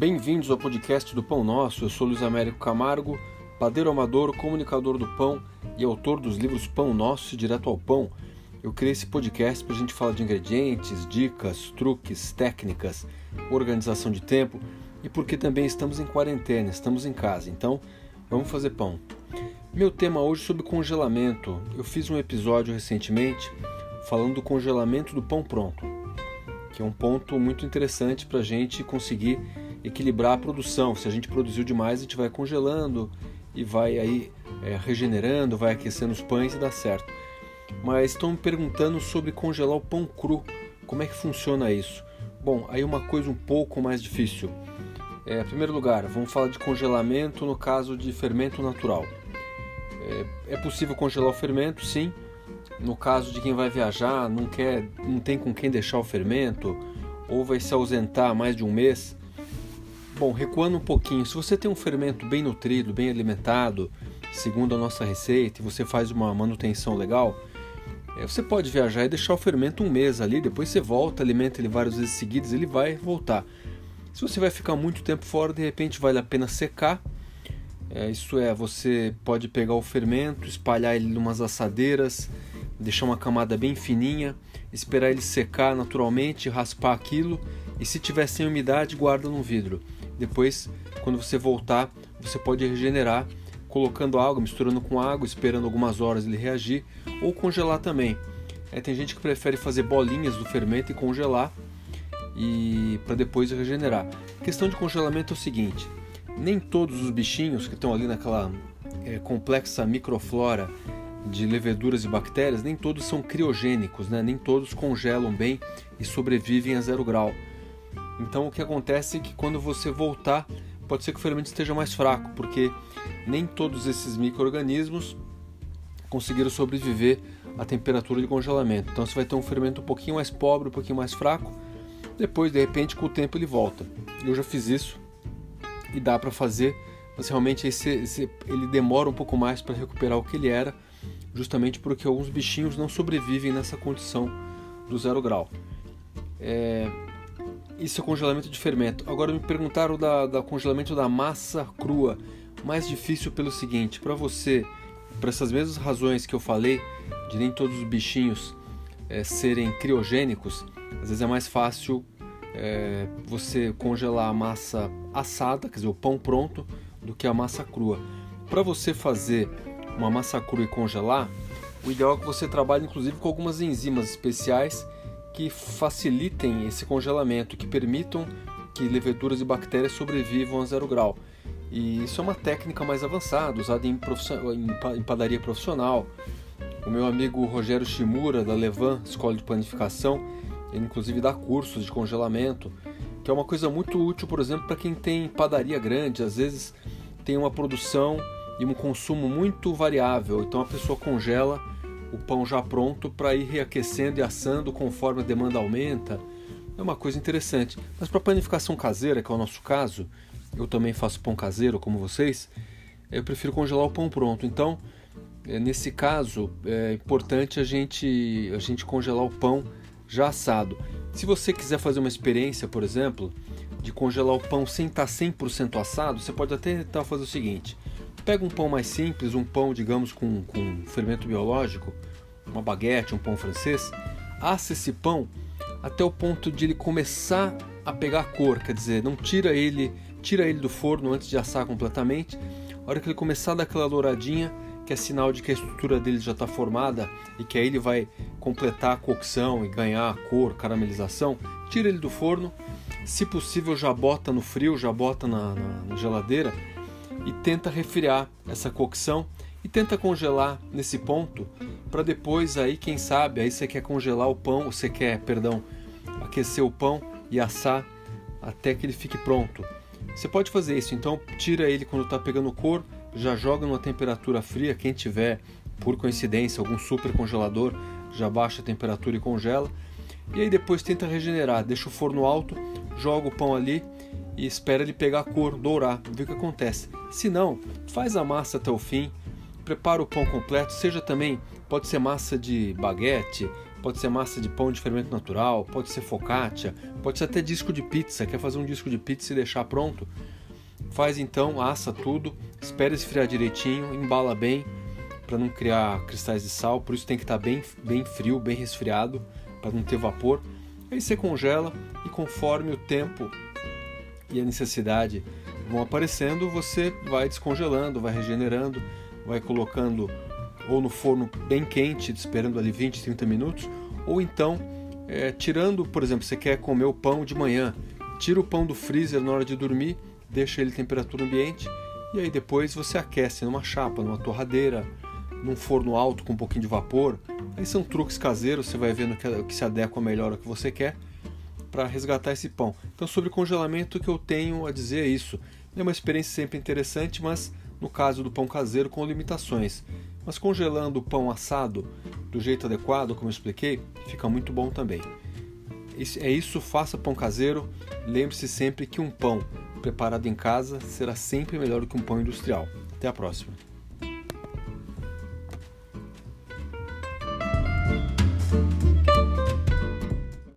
Bem-vindos ao podcast do Pão Nosso. Eu sou Luiz Américo Camargo, padeiro amador, comunicador do pão e autor dos livros Pão Nosso e Direto ao Pão. Eu criei esse podcast para a gente falar de ingredientes, dicas, truques, técnicas, organização de tempo e porque também estamos em quarentena, estamos em casa. Então, vamos fazer pão. Meu tema hoje é sobre congelamento. Eu fiz um episódio recentemente falando do congelamento do pão pronto, que é um ponto muito interessante para a gente conseguir equilibrar a produção. Se a gente produziu demais, a gente vai congelando e vai aí é, regenerando, vai aquecendo os pães e dá certo. Mas estão me perguntando sobre congelar o pão cru. Como é que funciona isso? Bom, aí uma coisa um pouco mais difícil. É, em primeiro lugar, vamos falar de congelamento no caso de fermento natural. É, é possível congelar o fermento, sim. No caso de quem vai viajar, não quer, não tem com quem deixar o fermento, ou vai se ausentar mais de um mês, Bom, recuando um pouquinho, se você tem um fermento bem nutrido, bem alimentado, segundo a nossa receita, e você faz uma manutenção legal, é, você pode viajar e deixar o fermento um mês ali, depois você volta, alimenta ele várias vezes seguidas, ele vai voltar. Se você vai ficar muito tempo fora, de repente vale a pena secar. É, isso é, você pode pegar o fermento, espalhar ele em umas assadeiras, deixar uma camada bem fininha, esperar ele secar naturalmente, raspar aquilo e se tiver sem umidade, guarda no vidro. Depois, quando você voltar, você pode regenerar colocando água, misturando com água, esperando algumas horas ele reagir, ou congelar também. É, tem gente que prefere fazer bolinhas do fermento e congelar e para depois regenerar. A questão de congelamento é o seguinte: nem todos os bichinhos que estão ali naquela é, complexa microflora de leveduras e bactérias, nem todos são criogênicos, né? nem todos congelam bem e sobrevivem a zero grau. Então o que acontece é que quando você voltar, pode ser que o fermento esteja mais fraco, porque nem todos esses micro-organismos conseguiram sobreviver à temperatura de congelamento. Então você vai ter um fermento um pouquinho mais pobre, um pouquinho mais fraco. Depois, de repente, com o tempo ele volta. Eu já fiz isso e dá para fazer, mas realmente esse, esse, ele demora um pouco mais para recuperar o que ele era, justamente porque alguns bichinhos não sobrevivem nessa condição do zero grau. É, isso é congelamento de fermento. Agora me perguntaram da, da congelamento da massa crua. Mais difícil pelo seguinte, para você, por essas mesmas razões que eu falei, de nem todos os bichinhos é, serem criogênicos, às vezes é mais fácil é, você congelar a massa assada, quer dizer, o pão pronto, do que a massa crua. Para você fazer uma massa crua e congelar, o ideal é que você trabalhe inclusive com algumas enzimas especiais que facilitem esse congelamento, que permitam que leveduras e bactérias sobrevivam a zero grau. E isso é uma técnica mais avançada, usada em, em padaria profissional. O meu amigo Rogério Shimura, da Levan Escola de Planificação, ele inclusive dá cursos de congelamento, que é uma coisa muito útil, por exemplo, para quem tem padaria grande. Às vezes tem uma produção e um consumo muito variável, então a pessoa congela o pão já pronto para ir reaquecendo e assando conforme a demanda aumenta. É uma coisa interessante. Mas para panificação caseira, que é o nosso caso, eu também faço pão caseiro como vocês, eu prefiro congelar o pão pronto. Então, é, nesse caso, é importante a gente, a gente congelar o pão já assado. Se você quiser fazer uma experiência, por exemplo, de congelar o pão sem estar 100% assado, você pode até tentar fazer o seguinte: Pega um pão mais simples, um pão, digamos, com, com fermento biológico, uma baguete, um pão francês, assa esse pão até o ponto de ele começar a pegar cor, quer dizer, não tira ele, tira ele do forno antes de assar completamente. A hora que ele começar a dar aquela douradinha, que é sinal de que a estrutura dele já está formada e que aí ele vai completar a cocção e ganhar a cor, caramelização, tira ele do forno. Se possível, já bota no frio, já bota na, na, na geladeira e tenta refriar essa cocção e tenta congelar nesse ponto para depois aí quem sabe aí você quer congelar o pão você quer perdão aquecer o pão e assar até que ele fique pronto. Você pode fazer isso então tira ele quando está pegando cor já joga numa temperatura fria quem tiver por coincidência algum super congelador já baixa a temperatura e congela. E aí depois tenta regenerar deixa o forno alto joga o pão ali e espera ele pegar a cor, dourar, ver o que acontece. Se não, faz a massa até o fim, prepara o pão completo, seja também Pode ser massa de baguete, pode ser massa de pão de fermento natural, pode ser focaccia, pode ser até disco de pizza. Quer fazer um disco de pizza e deixar pronto? Faz então, assa tudo, espera esfriar direitinho, embala bem para não criar cristais de sal, por isso tem que estar tá bem, bem frio, bem resfriado, para não ter vapor. Aí você congela e conforme o tempo e a necessidade vão aparecendo, você vai descongelando, vai regenerando, vai colocando ou no forno bem quente, esperando ali 20, 30 minutos, ou então é, tirando, por exemplo, você quer comer o pão de manhã, tira o pão do freezer na hora de dormir, deixa ele em temperatura ambiente e aí depois você aquece numa chapa, numa torradeira, num forno alto com um pouquinho de vapor. Aí são truques caseiros, você vai vendo o que se adequa melhor ao que você quer para resgatar esse pão. Então, sobre congelamento, o que eu tenho a dizer é isso. É uma experiência sempre interessante, mas no caso do pão caseiro, com limitações. Mas congelando o pão assado do jeito adequado, como eu expliquei, fica muito bom também. É isso, faça pão caseiro. Lembre-se sempre que um pão preparado em casa será sempre melhor do que um pão industrial. Até a próxima.